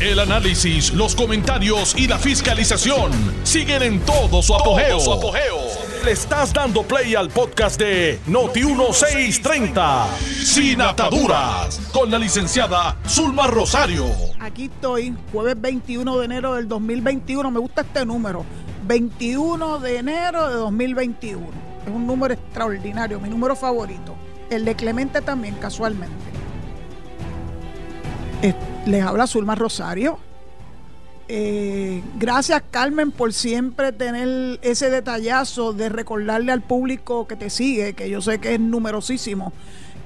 El análisis, los comentarios y la fiscalización siguen en todo su apogeo. Le estás dando play al podcast de Noti1630, Sin Ataduras, con la licenciada Zulma Rosario. Aquí estoy, jueves 21 de enero del 2021. Me gusta este número, 21 de enero de 2021. Es un número extraordinario, mi número favorito. El de Clemente también, casualmente. Les habla Zulma Rosario. Eh, gracias Carmen por siempre tener ese detallazo de recordarle al público que te sigue, que yo sé que es numerosísimo,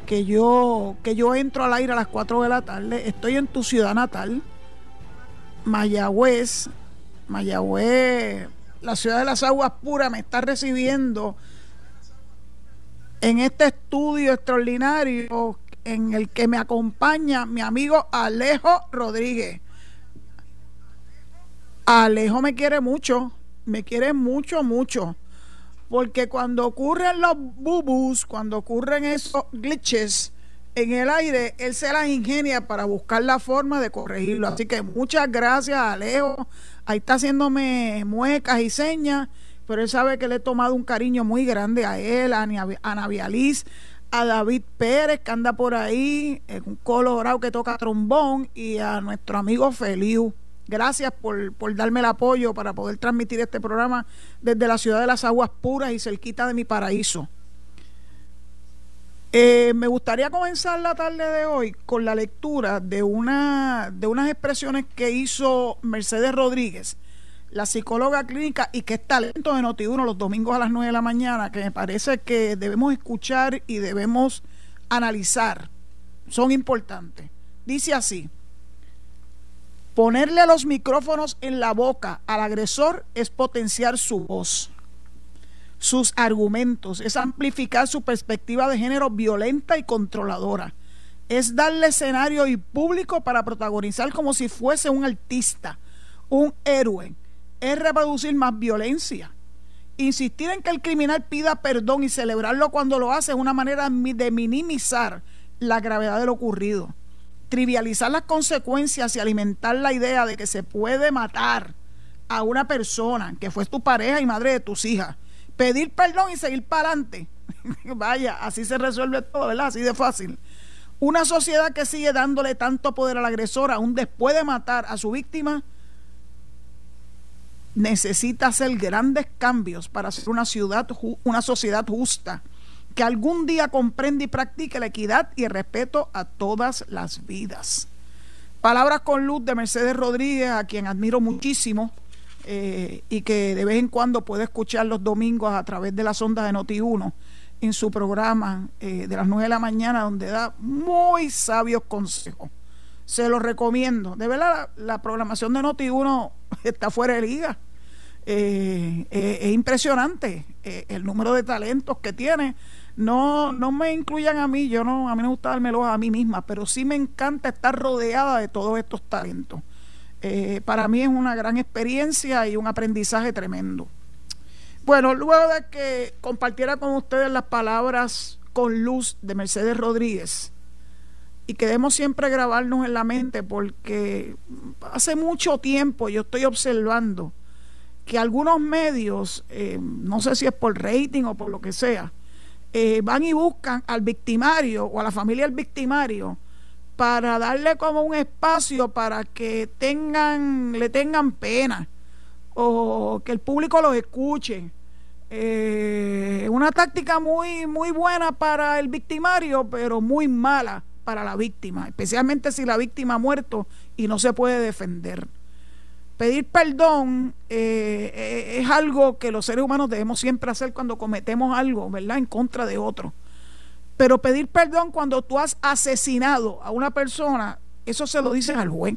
que yo, que yo entro al aire a las 4 de la tarde. Estoy en tu ciudad natal, Mayagüez. Mayagüez, la ciudad de las aguas puras, me está recibiendo en este estudio extraordinario en el que me acompaña mi amigo Alejo Rodríguez. Alejo me quiere mucho, me quiere mucho, mucho. Porque cuando ocurren los bubus, cuando ocurren esos glitches en el aire, él se las ingenia para buscar la forma de corregirlo. Así que muchas gracias, Alejo. Ahí está haciéndome muecas y señas, pero él sabe que le he tomado un cariño muy grande a él, a Ana Vializ, a David Pérez, que anda por ahí, un colorado que toca trombón, y a nuestro amigo Feliu. Gracias por, darme el apoyo para poder transmitir este programa desde la ciudad de las aguas puras y cerquita de mi paraíso. Eh, me gustaría comenzar la tarde de hoy con la lectura de, una, de unas expresiones que hizo Mercedes Rodríguez, la psicóloga clínica y que es talento de Noti1 los domingos a las 9 de la mañana, que me parece que debemos escuchar y debemos analizar. Son importantes. Dice así, ponerle los micrófonos en la boca al agresor es potenciar su voz, sus argumentos, es amplificar su perspectiva de género violenta y controladora, es darle escenario y público para protagonizar como si fuese un artista, un héroe es reproducir más violencia. Insistir en que el criminal pida perdón y celebrarlo cuando lo hace es una manera de minimizar la gravedad de lo ocurrido. Trivializar las consecuencias y alimentar la idea de que se puede matar a una persona que fue tu pareja y madre de tus hijas. Pedir perdón y seguir para adelante. Vaya, así se resuelve todo, ¿verdad? Así de fácil. Una sociedad que sigue dándole tanto poder al agresor aún después de matar a su víctima necesita hacer grandes cambios para ser una ciudad, una sociedad justa, que algún día comprenda y practique la equidad y el respeto a todas las vidas. Palabras con luz de Mercedes Rodríguez, a quien admiro muchísimo eh, y que de vez en cuando puede escuchar los domingos a través de las ondas de Noti1 en su programa eh, de las 9 de la mañana, donde da muy sabios consejos. Se los recomiendo. De verdad, la, programación de Noti1 está fuera de liga. Eh, eh, es impresionante eh, el número de talentos que tiene. No, no me incluyan a mí, yo no, a mí me gusta dármelo a mí misma, pero sí me encanta estar rodeada de todos estos talentos. para mí es una gran experiencia y un aprendizaje tremendo. Bueno, luego de que compartiera con ustedes las palabras con luz de Mercedes Rodríguez, y que debemos siempre grabarnos en la mente porque hace mucho tiempo yo estoy observando que algunos medios, eh, no sé si es por rating o por lo que sea, eh, van y buscan al victimario o a la familia del victimario para darle como un espacio para que tengan, le tengan pena o que el público los escuche. Eh, una táctica muy, muy buena para el victimario, pero muy mala para la víctima, especialmente si la víctima ha muerto y no se puede defender. Pedir perdón eh, eh, es algo que los seres humanos debemos siempre hacer cuando cometemos algo, ¿verdad? En contra de otro. Pero pedir perdón cuando tú has asesinado a una persona, eso se lo dices al juez.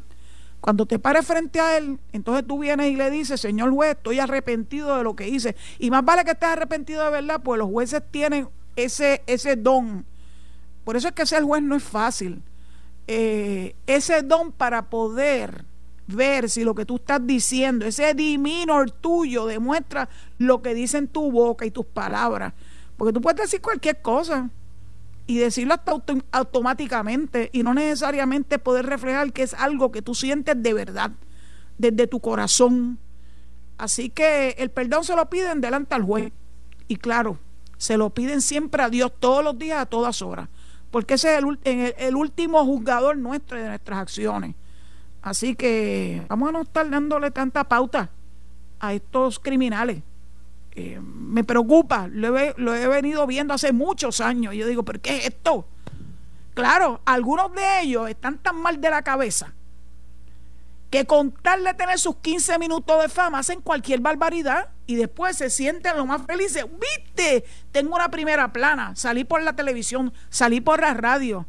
Cuando te pares frente a él, entonces tú vienes y le dices, señor juez, estoy arrepentido de lo que hice. Y más vale que estés arrepentido de verdad, pues los jueces tienen ese, ese don. Por eso es que ser juez no es fácil. Eh, ese don para poder ver si lo que tú estás diciendo, ese diminor tuyo demuestra lo que dice en tu boca y tus palabras. Porque tú puedes decir cualquier cosa. y decirlo hasta automáticamente y no necesariamente poder reflejar que es algo que tú sientes de verdad, desde tu corazón. Así que el perdón se lo piden delante al juez. Y claro, se lo piden siempre a Dios todos los días, a todas horas. Porque ese es el, último juzgador nuestro de nuestras acciones. Así que vamos a no estar dándole tanta pauta a estos criminales. Eh, me preocupa, lo he, lo he, venido viendo hace muchos años. Y yo digo, ¿pero qué es esto? Claro, algunos de ellos están tan mal de la cabeza que con tal tener sus 15 minutos de fama hacen cualquier barbaridad y después se sienten lo más felices. ¿Viste? Tengo una primera plana, salí por la televisión, salí por la radio.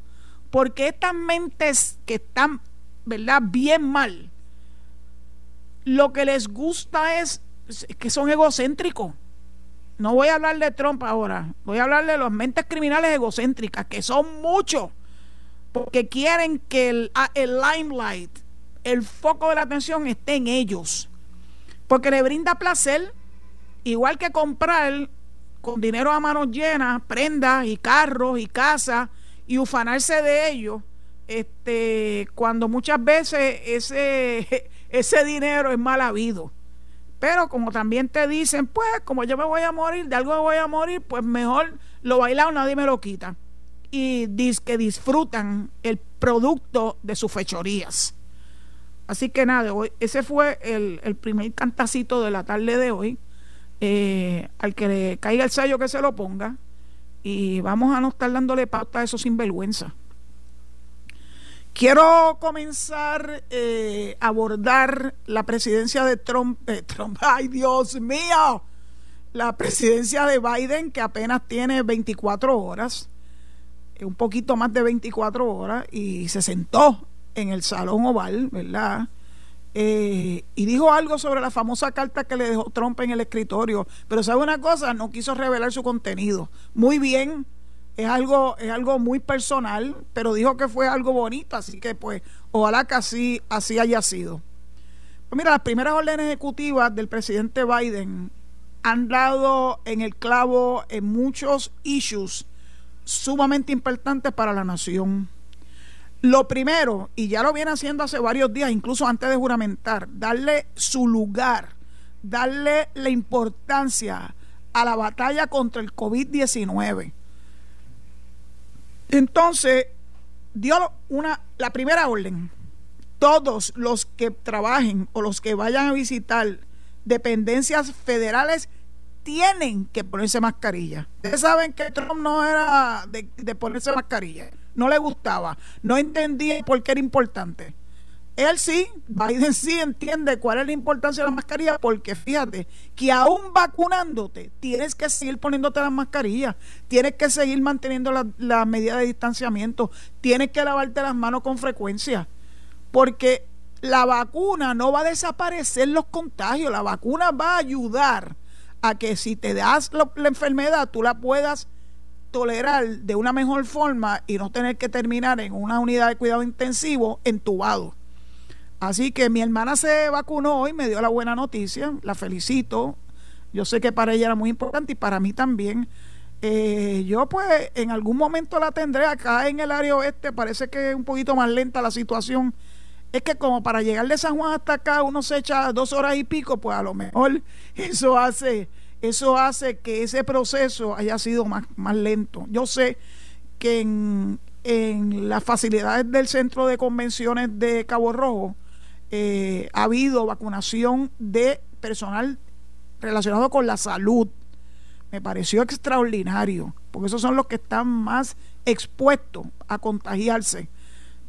Porque estas mentes que están, ¿verdad? Bien mal, lo que les gusta es, que son egocéntricos. No voy a hablar de Trump ahora, voy a hablar de las mentes criminales egocéntricas, que son muchos, porque quieren que el, el limelight, el foco de la atención esté en ellos. Porque le brinda placer, igual que comprar con dinero a manos llenas, prendas y carros y casas y ufanarse de ellos, este, cuando muchas veces ese, ese dinero es mal habido. Pero como también te dicen, pues como yo me voy a morir, de algo me voy a morir, pues mejor lo bailado nadie me lo quita. Y dis que disfrutan el producto de sus fechorías. Así que nada, hoy, ese fue el, primer cantacito de la tarde de hoy. Eh, al que le caiga el sello que se lo ponga. Y vamos a no estar dándole pauta a eso sin vergüenza. Quiero comenzar eh, a abordar la presidencia de Trump, Trump. ¡Ay, Dios mío! La presidencia de Biden, que apenas tiene 24 horas, un poquito más de 24 horas, y se sentó en el Salón Oval, ¿verdad? Eh, y dijo algo sobre la famosa carta que le dejó Trump en el escritorio. Pero sabe una cosa, no quiso revelar su contenido. Muy bien, es algo, es algo muy personal, pero dijo que fue algo bonito, así que pues ojalá que así, así haya sido. Pues mira, las primeras órdenes ejecutivas del presidente Biden han dado en el clavo en muchos issues sumamente importantes para la nación. Lo primero, y ya lo viene haciendo hace varios días, incluso antes de juramentar, darle su lugar, darle la importancia a la batalla contra el COVID-19. Entonces, dio una, la primera orden. Todos los que trabajen o los que vayan a visitar dependencias federales tienen que ponerse mascarilla. Ustedes saben que Trump no era de, de ponerse mascarilla no le gustaba, no entendía por qué era importante. Él sí, Biden sí entiende cuál es la importancia de la mascarilla, porque fíjate que aún vacunándote, tienes que seguir poniéndote las mascarillas, tienes que seguir manteniendo la, la medida de distanciamiento, tienes que lavarte las manos con frecuencia, porque la vacuna no va a desaparecer los contagios, la vacuna va a ayudar a que si te das la enfermedad, tú la puedas tolerar de una mejor forma y no tener que terminar en una unidad de cuidado intensivo entubado. Así que mi hermana se vacunó y me dio la buena noticia, la felicito. Yo sé que para ella era muy importante y para mí también. Eh, yo pues en algún momento la tendré acá en el área oeste, parece que es un poquito más lenta la situación. Es que como para llegar de San Juan hasta acá uno se echa dos horas y pico, pues a lo mejor eso hace eso hace que ese proceso haya sido más, más lento. Yo sé que en, las facilidades del centro de convenciones de Cabo Rojo eh, ha habido vacunación de personal relacionado con la salud. Me pareció extraordinario, porque esos son los que están más expuestos a contagiarse.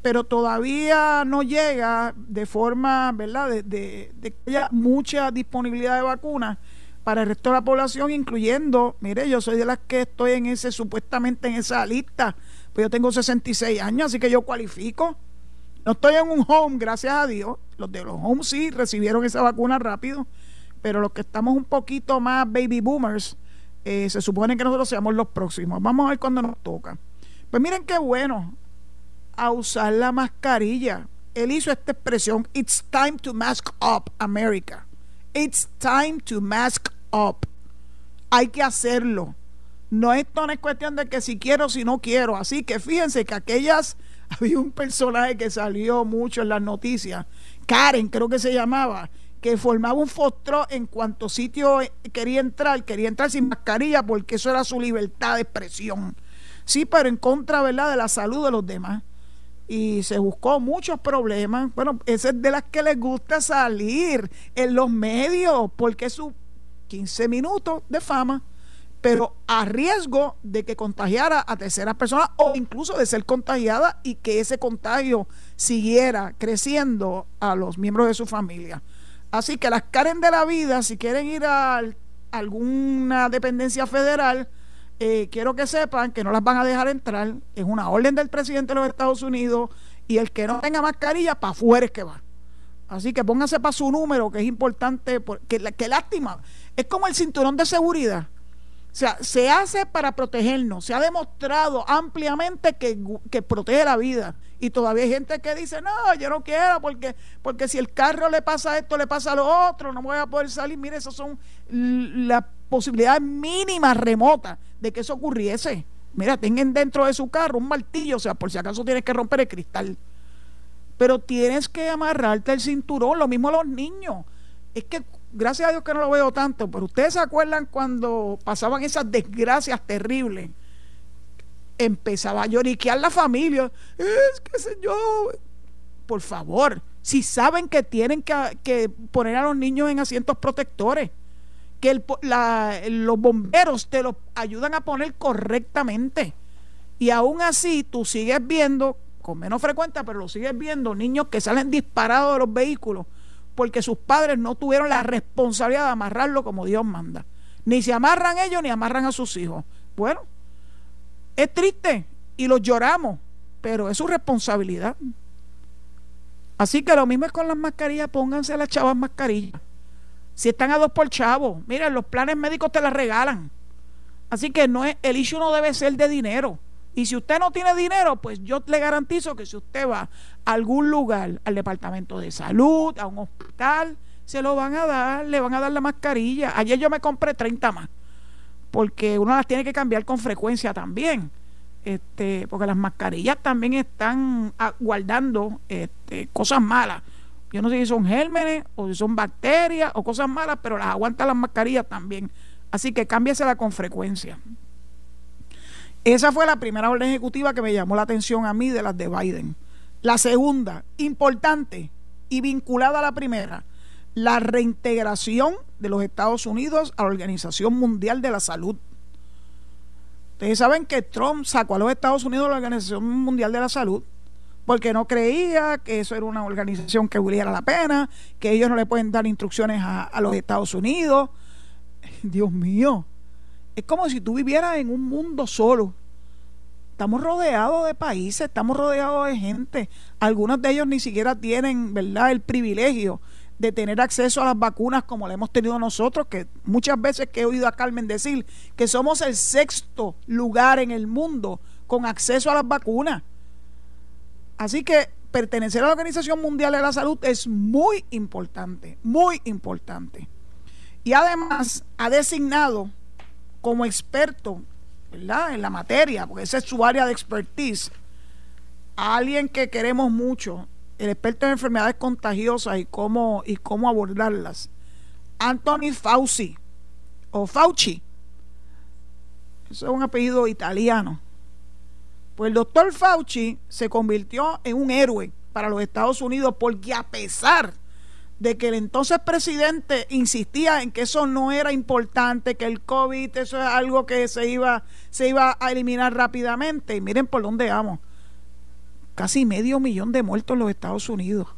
Pero todavía no llega de forma, ¿verdad?, de, de, de que haya mucha disponibilidad de vacunas para el resto de la población, incluyendo, mire, yo soy de las que estoy en ese, supuestamente en esa lista, pues yo tengo 66 años, así que yo cualifico. No estoy en un home, gracias a Dios. Los de los homes sí recibieron esa vacuna rápido, pero los que estamos un poquito más baby boomers, eh, se supone que nosotros seamos los próximos. Vamos a ver cuándo nos toca. Pues miren qué bueno, a usar la mascarilla. Él hizo esta expresión, It's time to mask up America. It's time to mask up. Hay que hacerlo. No, esto no es cuestión de que si quiero, si no quiero. Así que fíjense que aquellas, había un personaje que salió mucho en las noticias, Karen creo que se llamaba, que formaba un fostro en cuanto sitio quería entrar, quería entrar sin mascarilla porque eso era su libertad de expresión. Sí, pero en contra, ¿verdad?, de la salud de los demás. Y se buscó muchos problemas. Bueno, esa es de las que les gusta salir en los medios, porque es su 15 minutos de fama, pero a riesgo de que contagiara a terceras personas o incluso de ser contagiada y que ese contagio siguiera creciendo a los miembros de su familia. Así que las Karen de la vida, si quieren ir a alguna dependencia federal, eh, quiero que sepan que no las van a dejar entrar. Es una orden del presidente de los Estados Unidos y el que no tenga mascarilla, para afuera es que va. Así que pónganse para su número, que es importante. Porque, que lástima. Es como el cinturón de seguridad. O sea, se hace para protegernos. Se ha demostrado ampliamente que, que, protege la vida. Y todavía hay gente que dice, no, yo no quiero porque, porque si el carro le pasa esto, le pasa lo otro, no voy a poder salir. Mire, esas son las posibilidades mínimas, remotas, de que eso ocurriese. Mira, tengan dentro de su carro un martillo, o sea, por si acaso tienes que romper el cristal. Pero tienes que amarrarte el cinturón, lo mismo los niños. Es que gracias a Dios que no lo veo tanto, pero ustedes se acuerdan cuando pasaban esas desgracias terribles. Empezaba a lloriquear la familia. Es que señor, por favor, si saben que tienen que, poner a los niños en asientos protectores, que los bomberos te los ayudan a poner correctamente. Y aún así tú sigues viendo, con menos frecuencia, pero lo sigues viendo, niños que salen disparados de los vehículos porque sus padres no tuvieron la responsabilidad de amarrarlo como Dios manda. Ni se amarran ellos ni amarran a sus hijos. Bueno, es triste y los lloramos, pero es su responsabilidad. Así que lo mismo es con las mascarillas, pónganse las chavas mascarillas. Si están a dos por chavo, miren, los planes médicos te las regalan. Así que no es, el issue no debe ser de dinero. Y si usted no tiene dinero, pues yo le garantizo que si usted va a algún lugar, al departamento de salud, a un hospital, se lo van a dar, le van a dar la mascarilla. Ayer yo me compré 30 más, porque uno las tiene que cambiar con frecuencia también. Este, porque las mascarillas también están guardando este, cosas malas. Yo no sé si son gérmenes o si son bacterias o cosas malas, pero las aguantan las mascarillas también. Así que cámbiasela con frecuencia. Esa fue la primera orden ejecutiva que me llamó la atención a mí de las de Biden. La segunda, importante y vinculada a la primera, la reintegración de los Estados Unidos a la Organización Mundial de la Salud. Ustedes saben que Trump sacó a los Estados Unidos de la Organización Mundial de la Salud porque no creía que eso era una organización que valiera la pena, que ellos no le pueden dar instrucciones a, a los Estados Unidos. Dios mío, es como si tú vivieras en un mundo solo. Estamos rodeados de países, estamos rodeados de gente. Algunos de ellos ni siquiera tienen, ¿verdad?, el privilegio de tener acceso a las vacunas como lo hemos tenido nosotros, que muchas veces que he oído a Carmen decir que somos el sexto lugar en el mundo con acceso a las vacunas. Así que pertenecer a la Organización Mundial de la Salud es muy importante, muy importante. Y además ha designado como experto ¿verdad? en la materia, porque esa es su área de expertise, a alguien que queremos mucho, el experto en enfermedades contagiosas y cómo, y cómo abordarlas, Anthony Fauci, o Fauci, eso es un apellido italiano. Pues el doctor Fauci se convirtió en un héroe para los Estados Unidos porque a pesar de que el entonces presidente insistía en que eso no era importante, que el COVID eso es algo que se iba, se iba a eliminar rápidamente. Y miren por dónde vamos. Casi medio millón de muertos en los Estados Unidos.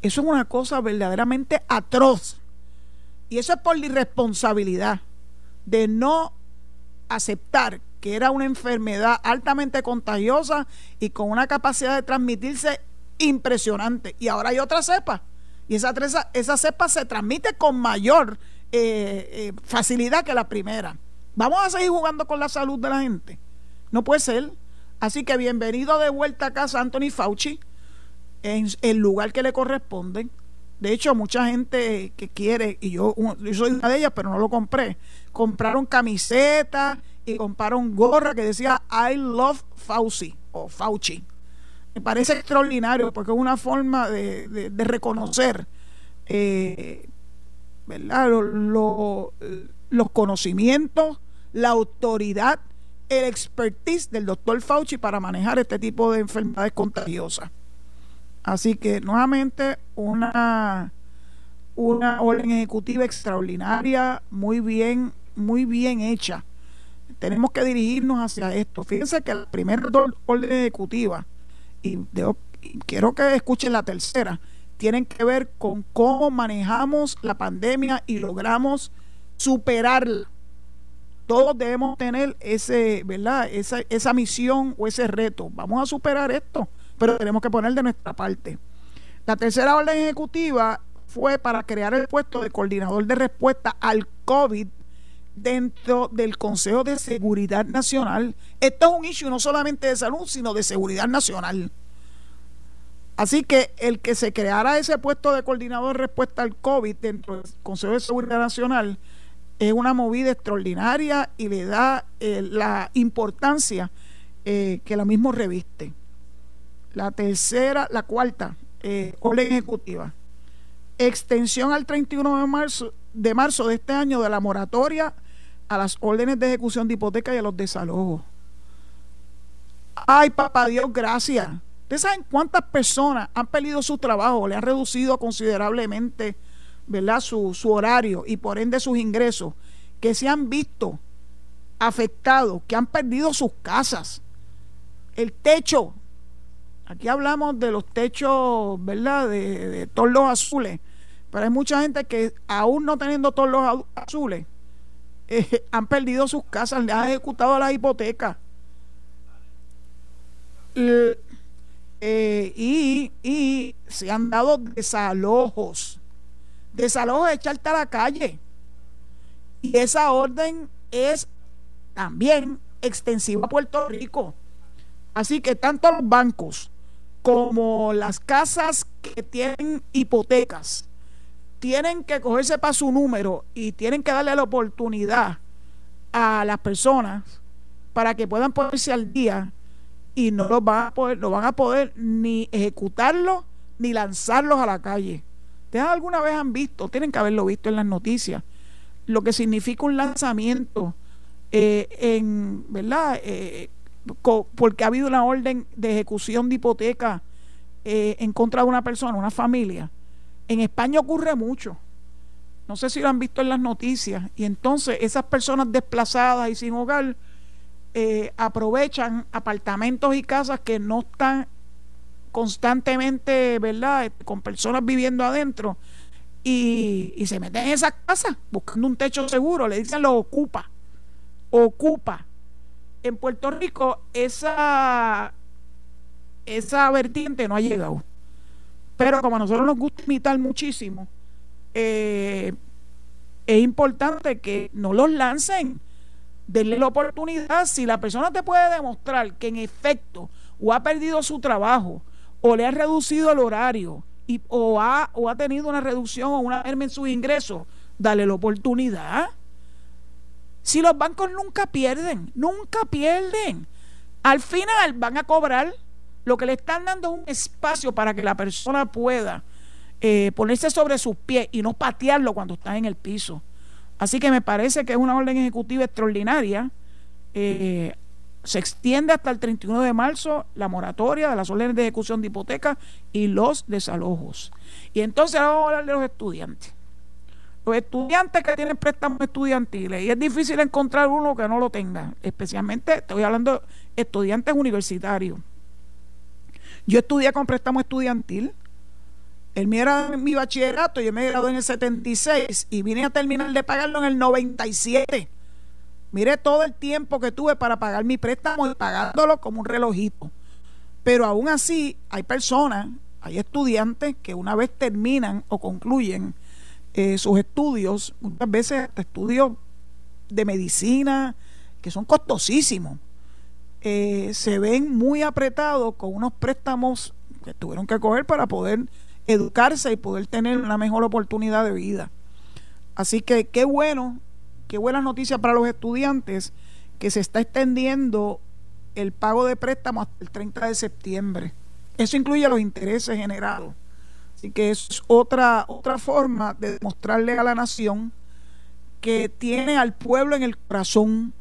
Eso es una cosa verdaderamente atroz. Y eso es por la irresponsabilidad de no aceptar que era una enfermedad altamente contagiosa y con una capacidad de transmitirse impresionante. Y ahora hay otra cepa y esa, esa cepa se transmite con mayor eh, eh, facilidad que la primera. Vamos a seguir jugando con la salud de la gente. No puede ser. Así que bienvenido de vuelta a casa Anthony Fauci en el lugar que le corresponde. De hecho, mucha gente que quiere, y yo, yo soy una de ellas, pero no lo compré, compraron camisetas y compraron gorra que decía I love Fauci o Fauci. Me parece extraordinario porque es una forma de, reconocer eh, los conocimientos, la autoridad, el expertise del doctor Fauci para manejar este tipo de enfermedades contagiosas. Así que nuevamente una, una orden ejecutiva extraordinaria, muy bien, muy bien hecha. Tenemos que dirigirnos hacia esto. Fíjense que la primera orden ejecutiva, y, y quiero que escuchen la tercera, tienen que ver con cómo manejamos la pandemia y logramos superarla. Todos debemos tener ese, ¿verdad? Esa, esa misión o ese reto. Vamos a superar esto pero tenemos que poner de nuestra parte. La tercera orden ejecutiva fue para crear el puesto de coordinador de respuesta al COVID dentro del Consejo de Seguridad Nacional. Esto es un issue no solamente de salud, sino de seguridad nacional. Así que el que se creara ese puesto de coordinador de respuesta al COVID dentro del Consejo de Seguridad Nacional es una movida extraordinaria y le da eh, la importancia eh, que la mismo reviste. La tercera, la cuarta, eh, orden ejecutiva. Extensión al 31 de marzo, de marzo de este año de la moratoria a las órdenes de ejecución de hipoteca y a los desalojos. Ay, papá Dios, gracias. ¿Ustedes saben cuántas personas han perdido su trabajo, le han reducido considerablemente ¿verdad? Su, su horario y por ende sus ingresos, que se han visto afectados, que han perdido sus casas, el techo, Aquí hablamos de los techos, ¿verdad? De, de torlos azules. Pero hay mucha gente que aún no teniendo torlos azules, eh, han perdido sus casas, le han ejecutado las hipotecas. Eh, y, y se han dado desalojos. Desalojos de echarte a la calle. Y esa orden es también extensiva a Puerto Rico. Así que tanto los bancos como las casas que tienen hipotecas tienen que cogerse para su número y tienen que darle la oportunidad a las personas para que puedan ponerse al día y no los van a poder, no van a poder ni ejecutarlo ni lanzarlos a la calle. ¿Ustedes alguna vez han visto, tienen que haberlo visto en las noticias, lo que significa un lanzamiento eh, en, ¿verdad? Eh, porque ha habido una orden de ejecución de hipoteca eh, en contra de una persona, una familia. En España ocurre mucho. No sé si lo han visto en las noticias. Y entonces esas personas desplazadas y sin hogar eh, aprovechan apartamentos y casas que no están constantemente, ¿verdad?, con personas viviendo adentro y, y se meten en esas casas buscando un techo seguro. Le dicen lo ocupa. Ocupa en Puerto Rico esa, esa vertiente no ha llegado. Pero como a nosotros nos gusta imitar muchísimo, eh, es importante que no los lancen. Denle la oportunidad. Si la persona te puede demostrar que en efecto o ha perdido su trabajo o le ha reducido el horario y, o, ha, o ha tenido una reducción o una merma en sus ingresos, dale la oportunidad. Si los bancos nunca pierden, nunca pierden. Al final van a cobrar. Lo que le están dando es un espacio para que la persona pueda eh, ponerse sobre sus pies y no patearlo cuando está en el piso. Así que me parece que es una orden ejecutiva extraordinaria. Eh, se extiende hasta el 31 de marzo la moratoria de las órdenes de ejecución de hipoteca y los desalojos. Y entonces vamos a hablar de los estudiantes los estudiantes que tienen préstamos estudiantiles y es difícil encontrar uno que no lo tenga, especialmente estoy hablando de estudiantes universitarios. Yo estudié con préstamo estudiantil, el mío era mi bachillerato, yo me gradué en el 76 y vine a terminar de pagarlo en el 97. Mire todo el tiempo que tuve para pagar mi préstamo y pagándolo como un relojito. Pero aún así hay personas, hay estudiantes que una vez terminan o concluyen eh, sus estudios, muchas veces estudios de medicina, que son costosísimos, eh, se ven muy apretados con unos préstamos que tuvieron que coger para poder educarse y poder tener una mejor oportunidad de vida. Así que qué bueno, qué buenas noticias para los estudiantes que se está extendiendo el pago de préstamos hasta el 30 de septiembre. Eso incluye los intereses generados. Así que es otra, otra forma de demostrarle a la nación que tiene al pueblo en el corazón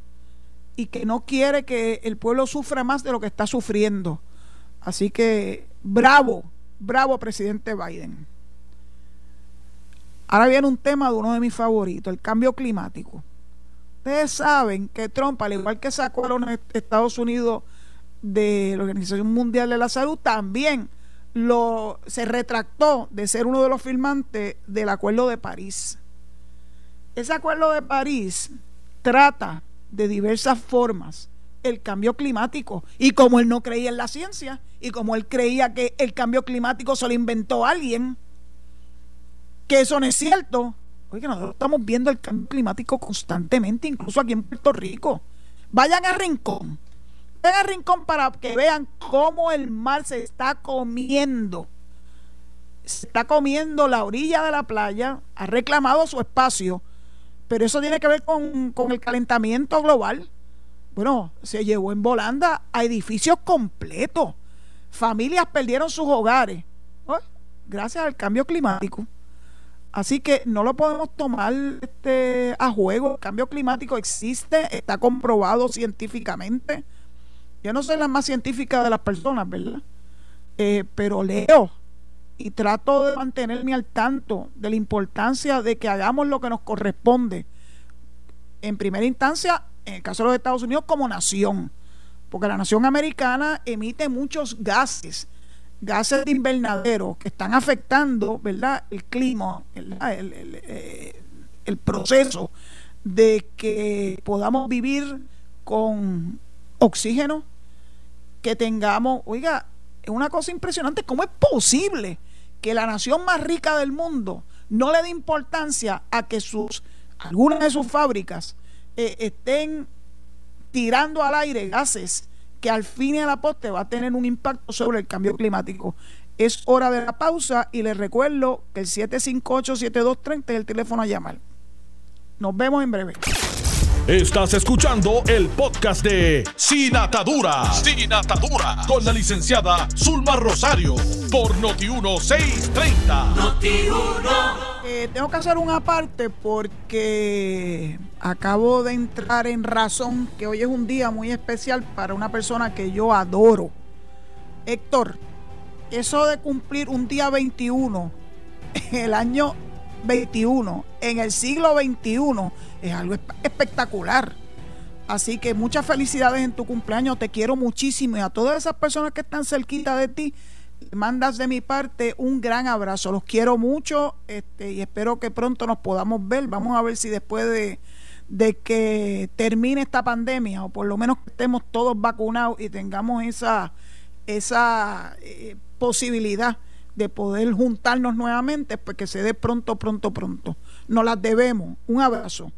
y que no quiere que el pueblo sufra más de lo que está sufriendo. Así que bravo, bravo presidente Biden. Ahora viene un tema de uno de mis favoritos, el cambio climático. Ustedes saben que Trump, al igual que sacó a los Estados Unidos de la Organización Mundial de la Salud, también lo, se retractó de ser uno de los firmantes del Acuerdo de París. Ese Acuerdo de París trata de diversas formas el cambio climático. Y como él no creía en la ciencia, y como él creía que el cambio climático se lo inventó alguien, que eso no es cierto. Oye, nosotros estamos viendo el cambio climático constantemente, incluso aquí en Puerto Rico. Vayan a Rincón. Vayan a Rincón para que vean cómo el mar se está comiendo. Se está comiendo la orilla de la playa, ha reclamado su espacio, pero eso tiene que ver con, con el calentamiento global bueno, se llevó en volanda a edificios completos. Familias perdieron sus hogares gracias al cambio climático. Así que no lo podemos tomar este, a juego. El cambio climático existe, está comprobado científicamente. Yo no soy la más científica de las personas, ¿verdad? Eh, pero leo y trato de mantenerme al tanto de la importancia de que hagamos lo que nos corresponde. En primera instancia, en el caso de los Estados Unidos, como nación, porque la nación americana emite muchos gases, gases de invernadero que están afectando, ¿verdad?, el clima, eh, el, proceso de que podamos vivir con oxígeno, que tengamos, oiga, es una cosa impresionante, ¿cómo es posible que la nación más rica del mundo no le dé importancia a que sus algunas de sus fábricas eh, estén tirando al aire gases que al fin y a la poste va a tener un impacto sobre el cambio climático. Es hora de la pausa y les recuerdo que el 758-7230 es el teléfono a llamar. Nos vemos en breve. Estás escuchando el podcast de Sin Atadura. Sin Atadura. Con la licenciada Zulma Rosario. Por Noti1630. Noti1. Eh, tengo que hacer una parte porque acabo de entrar en razón que hoy es un día muy especial para una persona que yo adoro. Héctor, eso de cumplir un día 21, el año 21, en el siglo 21, es algo espectacular. Así que muchas felicidades en tu cumpleaños, te quiero muchísimo y a todas esas personas que están cerquita de ti, mandas de mi parte un gran abrazo. Los quiero mucho este, y espero que pronto nos podamos ver. Vamos a ver si después de, de que termine esta pandemia o por lo menos que estemos todos vacunados y tengamos esa, esa eh, posibilidad de poder juntarnos nuevamente, pues que se dé pronto, pronto, pronto. Nos las debemos. Un abrazo.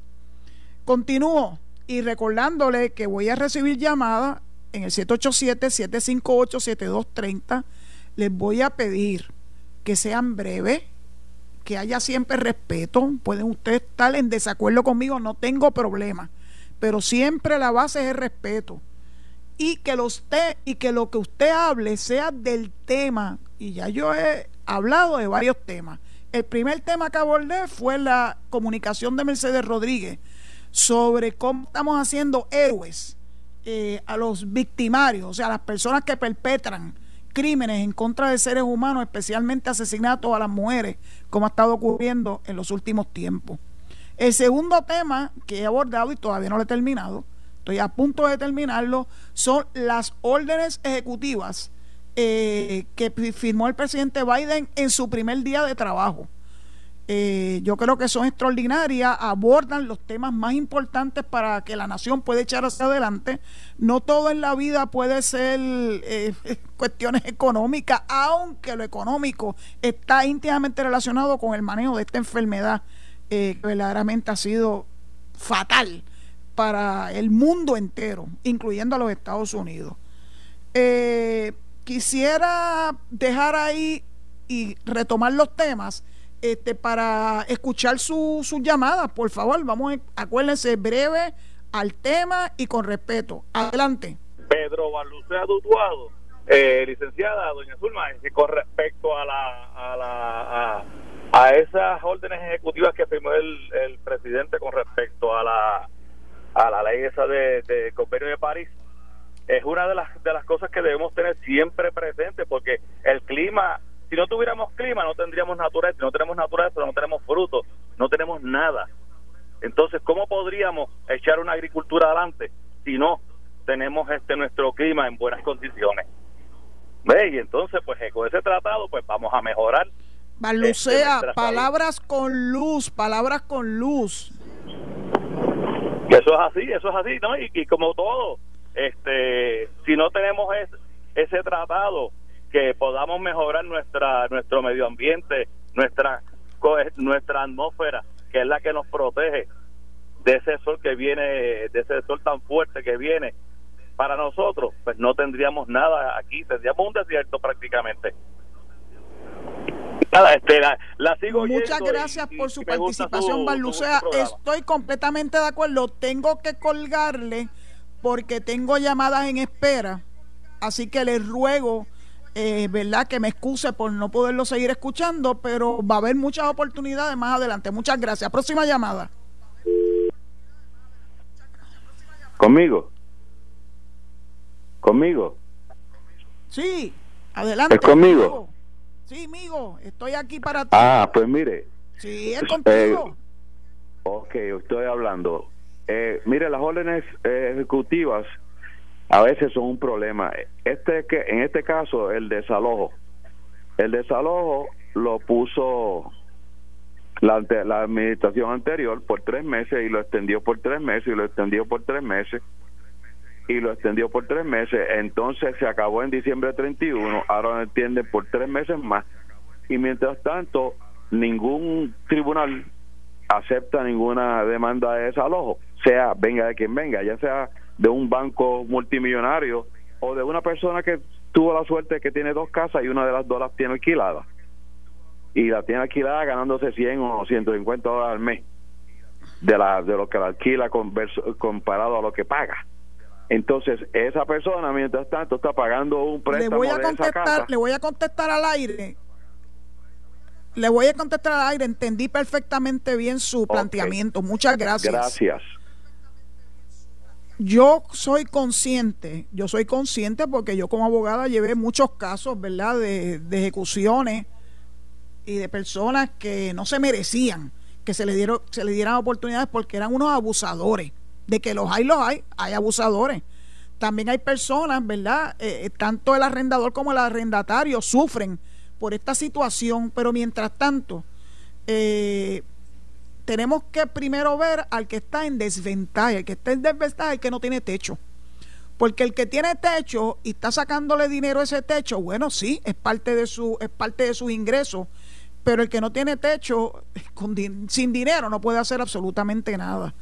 Continúo y recordándole que voy a recibir llamadas en el 787-758-7230. Les voy a pedir que sean breves, que haya siempre respeto. Pueden ustedes estar en desacuerdo conmigo, no tengo problema. Pero siempre la base es el respeto. Y que, lo y que lo que usted hable sea del tema. Y ya yo he hablado de varios temas. El primer tema que abordé fue la comunicación de Mercedes Rodríguez sobre cómo estamos haciendo héroes eh, a los victimarios, o sea, a las personas que perpetran crímenes en contra de seres humanos, especialmente asesinatos a las mujeres, como ha estado ocurriendo en los últimos tiempos. El segundo tema que he abordado y todavía no lo he terminado, estoy a punto de terminarlo, son las órdenes ejecutivas eh, que firmó el presidente Biden en su primer día de trabajo. Eh, yo creo que son extraordinarias, abordan los temas más importantes para que la nación pueda echar hacia adelante. No todo en la vida puede ser eh, cuestiones económicas, aunque lo económico está íntimamente relacionado con el manejo de esta enfermedad que verdaderamente ha sido fatal para el mundo entero, incluyendo a los Estados Unidos. quisiera dejar ahí y retomar los temas este, para escuchar sus llamadas, por favor, vamos, acuérdense, breve, al tema y con respeto. Adelante. Pedro Balucea Dutuado, eh, licenciada doña Zulma, con respecto a la a la a, esas órdenes ejecutivas que firmó el, el, presidente con respecto a la a la ley esa de, de convenio de París es una de las de las cosas que debemos tener siempre presente porque el clima si no tuviéramos clima no tendríamos naturaleza si no tenemos naturaleza no tenemos frutos no tenemos nada entonces cómo podríamos echar una agricultura adelante si no tenemos este nuestro clima en buenas condiciones. ¿Ve? Y entonces, pues con ese tratado, pues vamos a mejorar. Balucea, este, palabras con luz, palabras con luz. Eso es así, eso es así, ¿no? Y, como todo, este, si no tenemos ese tratado que podamos mejorar nuestra nuestro medio ambiente, nuestra nuestra atmósfera, que es la que nos protege de ese sol que viene, de ese sol tan fuerte que viene para nosotros, pues no tendríamos nada aquí, tendríamos un desierto prácticamente. Nada, este, la, sigo Muchas gracias por su participación, Barlucea. Estoy completamente de acuerdo. Tengo que colgarle porque tengo llamadas en espera. Así que les ruego, eh, ¿verdad?, que me excuse por no poderlo seguir escuchando, pero va a haber muchas oportunidades más adelante. Muchas gracias. Próxima llamada. ¿Conmigo? ¿Conmigo? Sí, adelante. ¿Es conmigo? Sí, amigo, estoy aquí para ti. Ah, pues mire. Sí, es contigo. Eh, ok, estoy hablando. Eh, mire, las órdenes eh, ejecutivas a veces son un problema. Este que en este caso el desalojo. El desalojo lo puso la, la administración anterior por tres meses y lo extendió por tres meses y lo extendió por tres meses y lo extendió por tres meses. Entonces se acabó en diciembre 31, ahora lo entienden por tres meses más. Y mientras tanto, ningún tribunal acepta ninguna demanda de desalojo, sea venga de quien venga, ya sea de un banco multimillonario o de una persona que tuvo la suerte que tiene dos casas y una de las dos las tiene alquiladas. Y la tiene alquilada ganándose 100 o 150 dólares al mes de, la, de lo que la alquila comparado a lo que paga. Entonces, esa persona, mientras tanto, está pagando un préstamo. Le voy a contestar, le voy a contestar al aire. Le voy a contestar al aire. Entendí perfectamente bien su planteamiento. Muchas gracias. Gracias. Yo soy consciente, yo soy consciente porque yo como abogada llevé muchos casos, ¿verdad?, de, ejecuciones y de personas que no se merecían que se le dieron se le dieran oportunidades porque eran unos abusadores de que los hay, los hay, hay abusadores. También hay personas, ¿verdad? Eh, eh, tanto el arrendador como el arrendatario sufren por esta situación, pero mientras tanto, eh, tenemos que primero ver al que está en desventaja, el que está en desventaja, el que no tiene techo. Porque el que tiene techo y está sacándole dinero a ese techo, bueno, sí, es parte de su, es parte de sus ingresos, pero el que no tiene techo, sin dinero, no puede hacer absolutamente nada.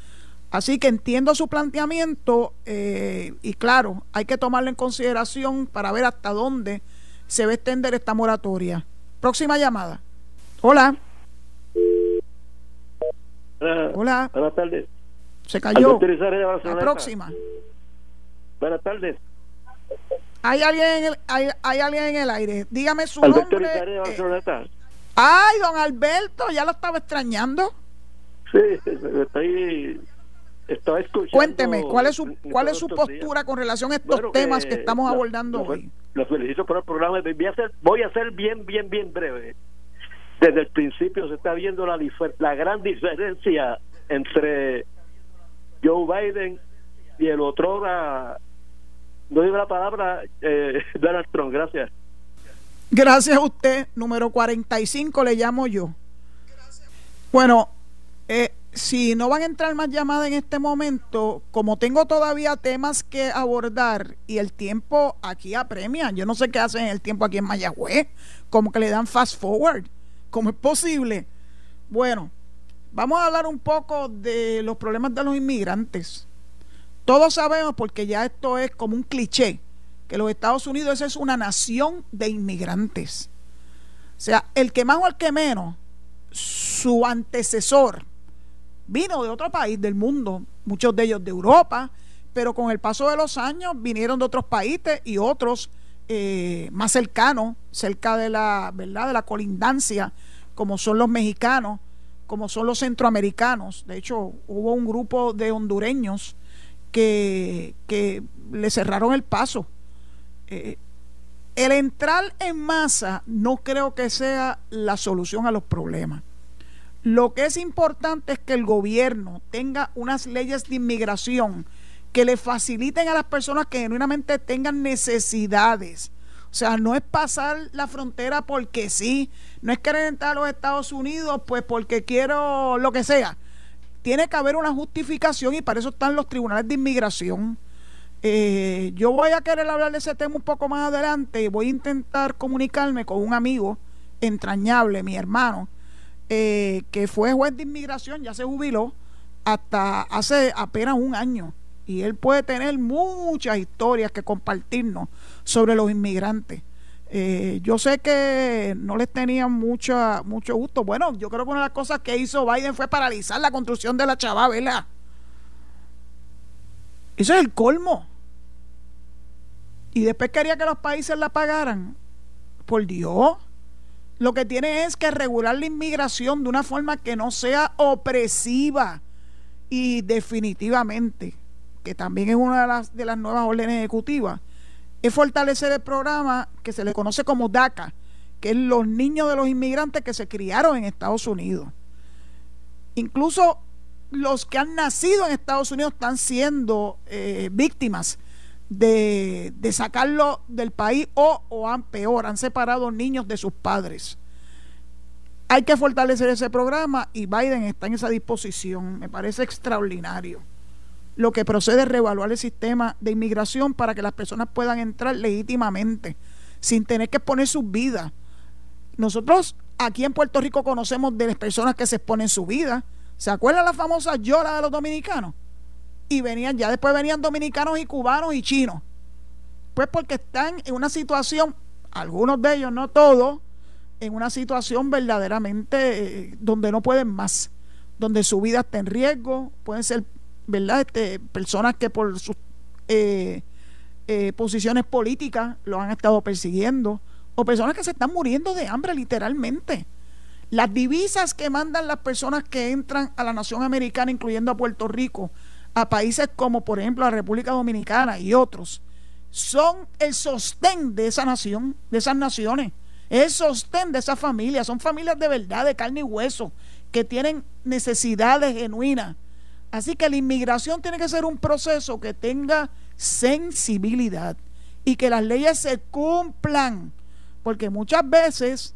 Así que entiendo su planteamiento eh, y claro, hay que tomarlo en consideración para ver hasta dónde se va a extender esta moratoria. Próxima llamada. Hola. Hola. Buenas tardes. Se cayó. La próxima. Buenas tardes. Hay alguien en el, hay, hay alguien en el aire. Dígame su nombre. Eh, ay, don Alberto, ya lo estaba extrañando. Sí, estoy estaba escuchando. Cuénteme, ¿cuál es su, cuál es su postura con relación a estos temas que, estamos abordando hoy? Los felicito por el programa. Voy a, ser, voy a ser bien, bien, bien breve. Desde el principio se está viendo la, gran diferencia entre Joe Biden y el otro, no digo la palabra, eh, Donald Trump. Gracias. Gracias a usted. Número 45 le llamo yo. Bueno, eh, si no van a entrar más llamadas en este momento, como tengo todavía temas que abordar y el tiempo aquí apremia, yo no sé qué hacen el tiempo aquí en Mayagüez, como que le dan fast forward, ¿cómo es posible? Bueno, vamos a hablar un poco de los problemas de los inmigrantes. Todos sabemos, porque ya esto es como un cliché, que los Estados Unidos es una nación de inmigrantes. O sea, el que más o el que menos, su antecesor, vino de otro país del mundo, muchos de ellos de Europa, pero con el paso de los años vinieron de otros países y otros eh, más cercanos, cerca de la, ¿verdad? de la colindancia, como son los mexicanos, como son los centroamericanos. De hecho, hubo un grupo de hondureños que, que le cerraron el paso. Eh, el entrar en masa no creo que sea la solución a los problemas. Lo que es importante es que el gobierno tenga unas leyes de inmigración que le faciliten a las personas que genuinamente tengan necesidades. O sea, no es pasar la frontera porque sí, no es querer entrar a los Estados Unidos pues porque quiero lo que sea. Tiene que haber una justificación y para eso están los tribunales de inmigración. Eh, yo voy a querer hablar de ese tema un poco más adelante y voy a intentar comunicarme con un amigo entrañable, mi hermano, eh, que fue juez de inmigración, ya se jubiló hasta hace apenas un año. Y él puede tener muchas historias que compartirnos sobre los inmigrantes. Eh, yo sé que no les tenían mucha, mucho gusto. Bueno, yo creo que una de las cosas que hizo Biden fue paralizar la construcción de la chava, ¿verdad? Eso es el colmo. Y después quería que los países la pagaran. Por Dios lo que tiene es que regular la inmigración de una forma que no sea opresiva y definitivamente, que también es una de las, de las nuevas órdenes ejecutivas, es fortalecer el programa que se le conoce como DACA, que es los niños de los inmigrantes que se criaron en Estados Unidos. Incluso los que han nacido en Estados Unidos están siendo eh, víctimas de, sacarlo del país o, o han peor, han separado niños de sus padres. Hay que fortalecer ese programa y Biden está en esa disposición. Me parece extraordinario. Lo que procede es reevaluar el sistema de inmigración para que las personas puedan entrar legítimamente, sin tener que exponer sus vidas. Nosotros aquí en Puerto Rico conocemos de las personas que se exponen su vida. ¿Se acuerdan la famosa llora de los dominicanos? y venían, ya después venían dominicanos y cubanos y chinos. Pues porque están en una situación, algunos de ellos, no todos, en una situación verdaderamente eh, donde no pueden más, donde su vida está en riesgo, pueden ser, ¿verdad? Este, personas que por sus eh, eh, posiciones políticas lo han estado persiguiendo, o personas que se están muriendo de hambre literalmente. Las divisas que mandan las personas que entran a la nación americana, incluyendo a Puerto Rico, a países como por ejemplo la República Dominicana y otros, son el sostén de esa nación, de esas naciones, es el sostén de esas familias, son familias de verdad, de carne y hueso, que tienen necesidades genuinas. Así que la inmigración tiene que ser un proceso que tenga sensibilidad y que las leyes se cumplan, porque muchas veces,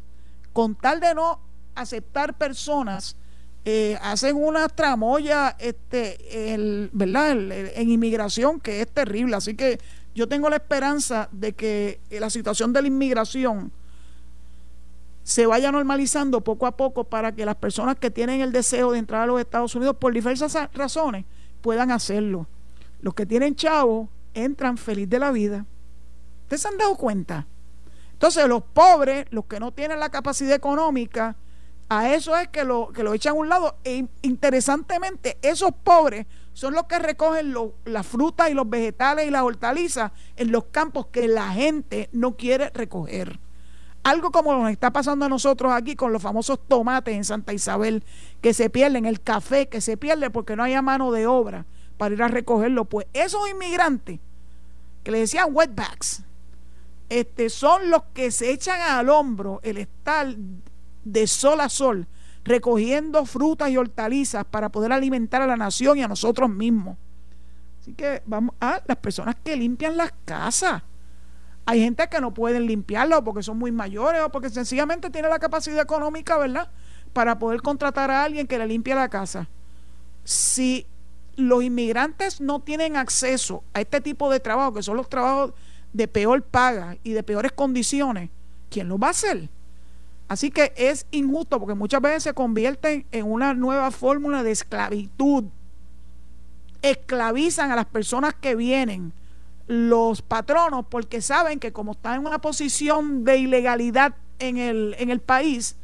con tal de no aceptar personas, eh, hacen una tramoya este, el, ¿verdad? en inmigración que es terrible. Así que yo tengo la esperanza de que la situación de la inmigración se vaya normalizando poco a poco para que las personas que tienen el deseo de entrar a los Estados Unidos por diversas razones puedan hacerlo. Los que tienen chavos entran feliz de la vida. ¿Ustedes se han dado cuenta? Entonces los pobres, los que no tienen la capacidad económica, a eso es que lo, que lo echan a un lado. E interesantemente, esos pobres son los que recogen las frutas y los vegetales y las hortalizas en los campos que la gente no quiere recoger. Algo como nos está pasando a nosotros aquí con los famosos tomates en Santa Isabel, que se pierden, el café que se pierde porque no hay mano de obra para ir a recogerlo. Pues esos inmigrantes, que le decían wetbacks, este, son los que se echan al hombro el estar de sol a sol, recogiendo frutas y hortalizas para poder alimentar a la nación y a nosotros mismos. Así que vamos a las personas que limpian las casas. Hay gente que no pueden limpiarlo porque son muy mayores o porque sencillamente tiene la capacidad económica, ¿verdad? Para poder contratar a alguien que le limpie la casa. Si los inmigrantes no tienen acceso a este tipo de trabajo, que son los trabajos de peor paga y de peores condiciones, ¿quién lo va a hacer? Así que es injusto porque muchas veces se convierten en una nueva fórmula de esclavitud. Esclavizan a las personas que vienen, los patronos, porque saben que como están en una posición de ilegalidad en el, en el país,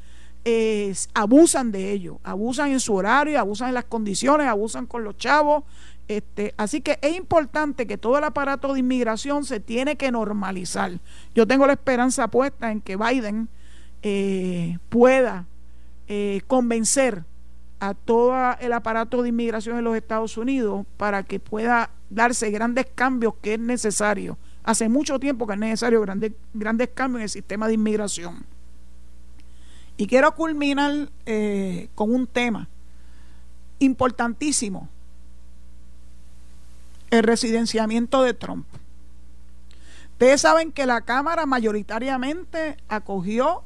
abusan de ello, abusan en su horario, abusan en las condiciones, abusan con los chavos Este, así que es importante que todo el aparato de inmigración se tiene que normalizar. Yo tengo la esperanza puesta en que Biden eh, pueda eh, convencer a todo el aparato de inmigración en los Estados Unidos para que pueda darse grandes cambios que es necesario. Hace mucho tiempo que es necesario grandes, grandes cambios en el sistema de inmigración. Y quiero culminar eh, con un tema importantísimo el residenciamiento de Trump. Ustedes saben que la Cámara mayoritariamente acogió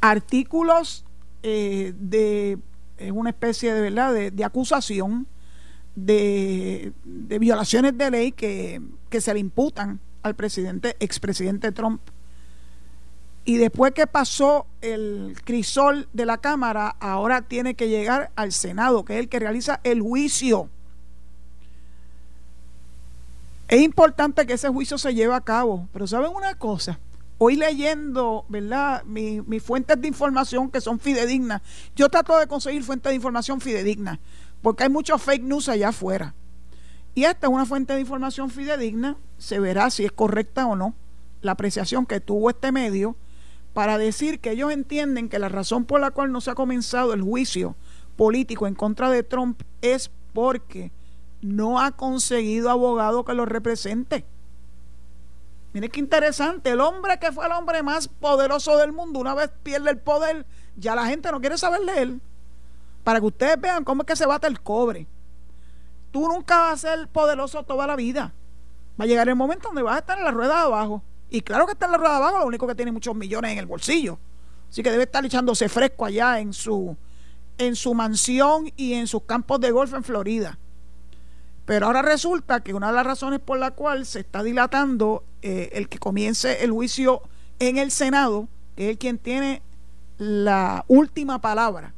artículos eh, de una especie de verdad de, acusación de, violaciones de ley que, que se le imputan al presidente, expresidente Trump. Y después que pasó el crisol de la Cámara, ahora tiene que llegar al Senado, que es el que realiza el juicio. Es importante que ese juicio se lleve a cabo, pero ¿saben una cosa? Hoy leyendo, ¿verdad? Mis fuentes de información que son fidedignas. Yo trato de conseguir fuentes de información fidedignas, porque hay muchos fake news allá afuera. Y esta es una fuente de información fidedigna, se verá si es correcta o no la apreciación que tuvo este medio para decir que ellos entienden que la razón por la cual no se ha comenzado el juicio político en contra de Trump es porque no ha conseguido abogado que lo represente. Miren qué interesante, el hombre que fue el hombre más poderoso del mundo, una vez pierde el poder, ya la gente no quiere saber de él. Para que ustedes vean cómo es que se bate el cobre. Tú nunca vas a ser poderoso toda la vida. Va a llegar el momento donde vas a estar en la rueda de abajo. Y claro que está en la rueda de abajo, lo único que tiene muchos millones en el bolsillo. Así que debe estar echándose fresco allá en su, en su mansión y en sus campos de golf en Florida. Pero ahora resulta que una de las razones por la cual se está dilatando eh, el que comience el juicio en el Senado, que es quien tiene la última palabra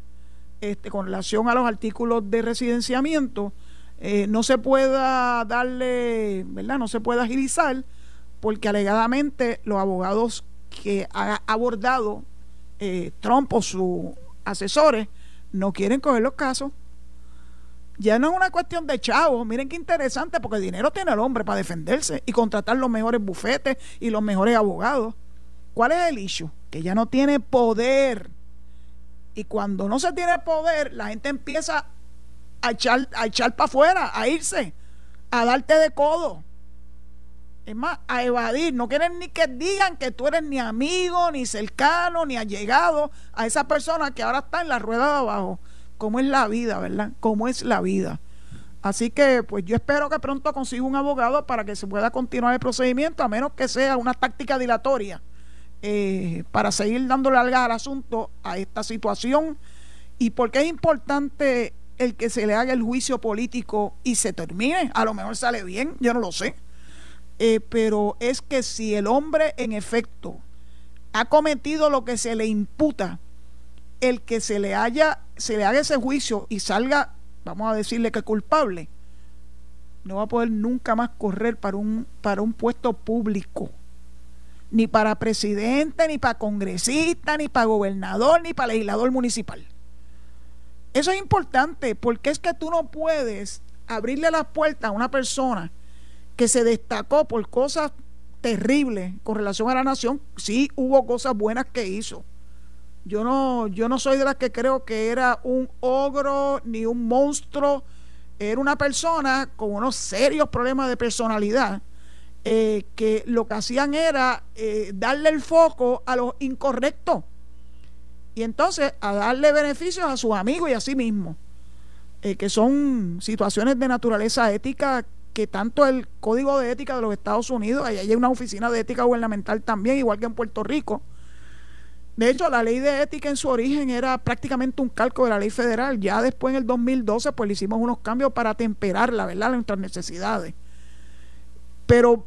este, con relación a los artículos de residenciamiento, eh, no se pueda darle, ¿verdad? No se pueda agilizar, porque alegadamente los abogados que ha abordado eh, Trump o sus asesores no quieren coger los casos ya no es una cuestión de chavos. Miren qué interesante, porque el dinero tiene el hombre para defenderse y contratar los mejores bufetes y los mejores abogados. ¿Cuál es el issue? Que ya no tiene poder. Y cuando no se tiene poder, la gente empieza a echar, a echar para afuera, a irse, a darte de codo. Es más, a evadir. No quieren ni que digan que tú eres ni amigo, ni cercano, ni allegado a esa persona que ahora está en la rueda de abajo cómo es la vida, ¿verdad? Cómo es la vida. Así que, pues yo espero que pronto consiga un abogado para que se pueda continuar el procedimiento, a menos que sea una táctica dilatoria, eh, para seguir dándole alga al asunto, a esta situación. Y porque es importante el que se le haga el juicio político y se termine. A lo mejor sale bien, yo no lo sé. Eh, pero es que si el hombre en efecto ha cometido lo que se le imputa, el que se le haya, se le haga ese juicio y salga, vamos a decirle que culpable, no va a poder nunca más correr para un, para un puesto público. Ni para presidente, ni para congresista, ni para gobernador, ni para legislador municipal. Eso es importante porque es que tú no puedes abrirle las puertas a una persona que se destacó por cosas terribles con relación a la nación. Sí, hubo cosas buenas que hizo yo no, yo no soy de las que creo que era un ogro ni un monstruo. Era una persona con unos serios problemas de personalidad eh, que lo que hacían era eh, darle el foco a los incorrectos y entonces a darle beneficios a sus amigos y a sí mismos, eh, que son situaciones de naturaleza ética que tanto el Código de Ética de los Estados Unidos, ahí hay una oficina de ética gubernamental también, igual que en Puerto Rico, de hecho, la ley de ética en su origen era prácticamente un calco de la ley federal. Ya después, en el 2012, pues le hicimos unos cambios para temperarla, ¿verdad? Nuestras necesidades. Pero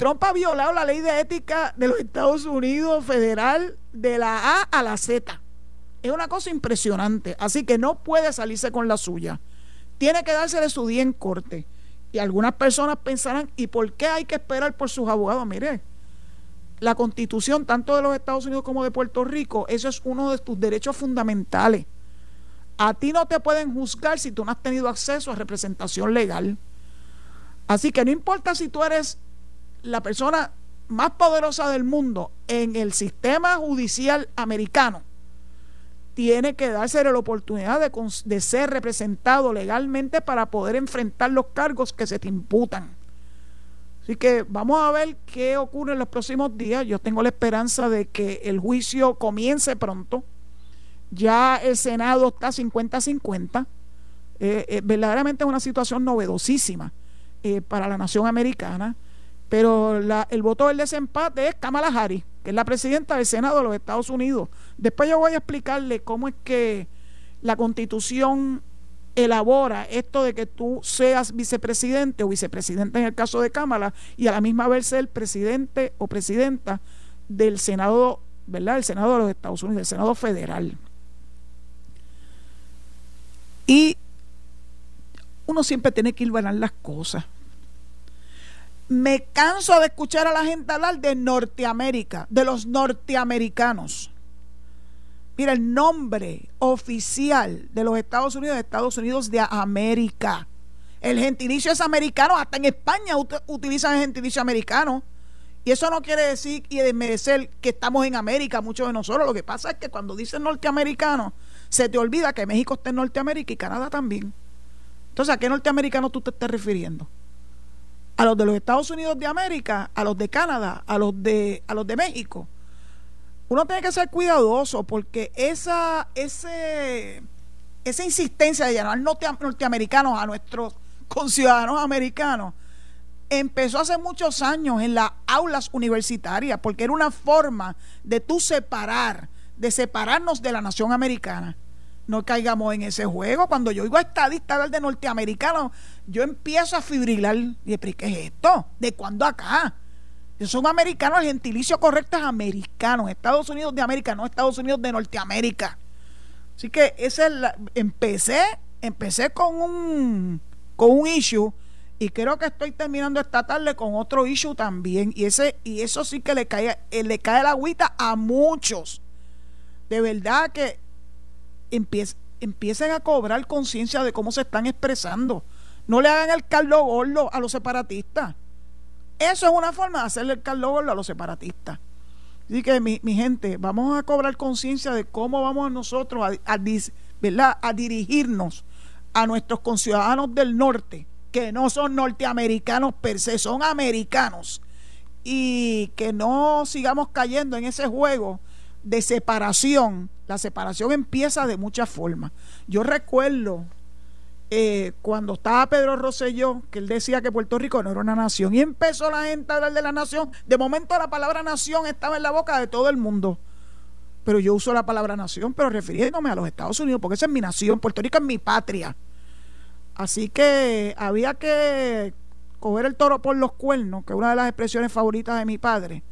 Trump ha violado la ley de ética de los Estados Unidos federal de la A a la Z. Es una cosa impresionante. Así que no puede salirse con la suya. Tiene que darse de su día en corte. Y algunas personas pensarán, ¿y por qué hay que esperar por sus abogados? Mire, la constitución tanto de los Estados Unidos como de Puerto Rico, eso es uno de tus derechos fundamentales. A ti no te pueden juzgar si tú no has tenido acceso a representación legal. Así que no importa si tú eres la persona más poderosa del mundo en el sistema judicial americano, tiene que darse la oportunidad de, ser representado legalmente para poder enfrentar los cargos que se te imputan. Así que vamos a ver qué ocurre en los próximos días. Yo tengo la esperanza de que el juicio comience pronto. Ya el Senado está 50-50. Eh, eh, verdaderamente es una situación novedosísima eh, para la nación americana. Pero el voto del desempate es Kamala Harris, que es la presidenta del Senado de los Estados Unidos. Después yo voy a explicarle cómo es que la constitución elabora esto de que tú seas vicepresidente o vicepresidenta en el caso de Kamala y a la misma vez ser presidente o presidenta del Senado, ¿verdad? El Senado de los Estados Unidos, del Senado federal. Y uno siempre tiene que ir ilvanar las cosas me canso de escuchar a la gente hablar de Norteamérica, de los norteamericanos. Mira, el nombre oficial de los Estados Unidos es Estados Unidos de América. El gentilicio es americano, hasta en España utilizan el gentilicio americano. Y eso no quiere decir y desmerecer que estamos en América, muchos de nosotros. Lo que pasa es que cuando dicen norteamericano, se te olvida que México está en Norteamérica y Canadá también. Entonces, ¿a qué norteamericano tú te estás refiriendo? A los de los Estados Unidos de América, a los de Canadá, a los de, a los de México. Uno tiene que ser cuidadoso porque esa, esa insistencia de llamar norteamericanos a nuestros conciudadanos americanos empezó hace muchos años en las aulas universitarias porque era una forma de tú separar, de separarnos de la nación americana no caigamos en ese juego. Cuando yo oigo a estadistas de norteamericanos, yo empiezo a fibrilar. Y ¿qué es esto? ¿De cuándo acá? Son americanos, el gentilicio correcto es americano, Estados Unidos de América, no Estados Unidos de Norteamérica. Así que es empecé, empecé con un con un issue y creo que estoy terminando esta tarde con otro issue también y ese y eso sí que le cae eh, le cae la agüita a muchos. De verdad que empiecen a cobrar conciencia de cómo se están expresando. No le hagan el caldo gordo a los separatistas. Eso es una forma de hacerle el caldo gordo a los separatistas. Así que, mi, gente, vamos a cobrar conciencia de cómo vamos nosotros a, a dirigirnos a nuestros conciudadanos del norte, que no son norteamericanos per se, son americanos. Y que no sigamos cayendo en ese juego de separación, la separación empieza de muchas formas. Yo recuerdo eh, cuando estaba Pedro Rosselló, que él decía que Puerto Rico no era una nación, y empezó la gente a hablar de la nación. De momento la palabra nación estaba en la boca de todo el mundo. Pero yo uso la palabra nación, pero refiriéndome a los Estados Unidos, porque esa es mi nación, Puerto Rico es mi patria. Así que había que coger el toro por los cuernos, que es una de las expresiones favoritas de mi padre,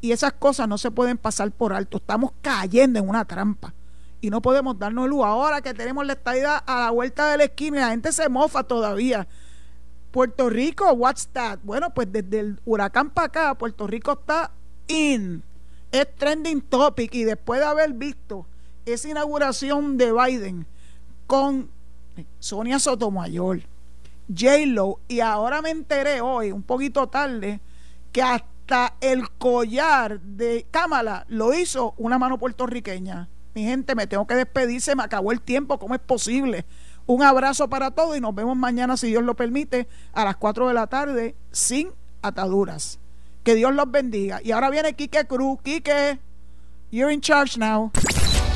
y esas cosas no se pueden pasar por alto. Estamos cayendo en una trampa. Y no podemos darnos luz. Ahora que tenemos la estadía a la vuelta de la esquina, la gente se mofa todavía. Puerto Rico, what's that? Bueno, pues desde el huracán para acá, Puerto Rico está in. Es trending topic. Y después de haber visto esa inauguración de Biden con Sonia Sotomayor, J-Lo, y ahora me enteré hoy, un poquito tarde, que hasta el collar de Cámara lo hizo una mano puertorriqueña. Mi gente, me tengo que despedir, se me acabó el tiempo, ¿cómo es posible? Un abrazo para todos y nos vemos mañana, si Dios lo permite, a las 4 de la tarde, sin ataduras. Que Dios los bendiga. Y ahora viene Quique Cruz. Quique, you're in charge now.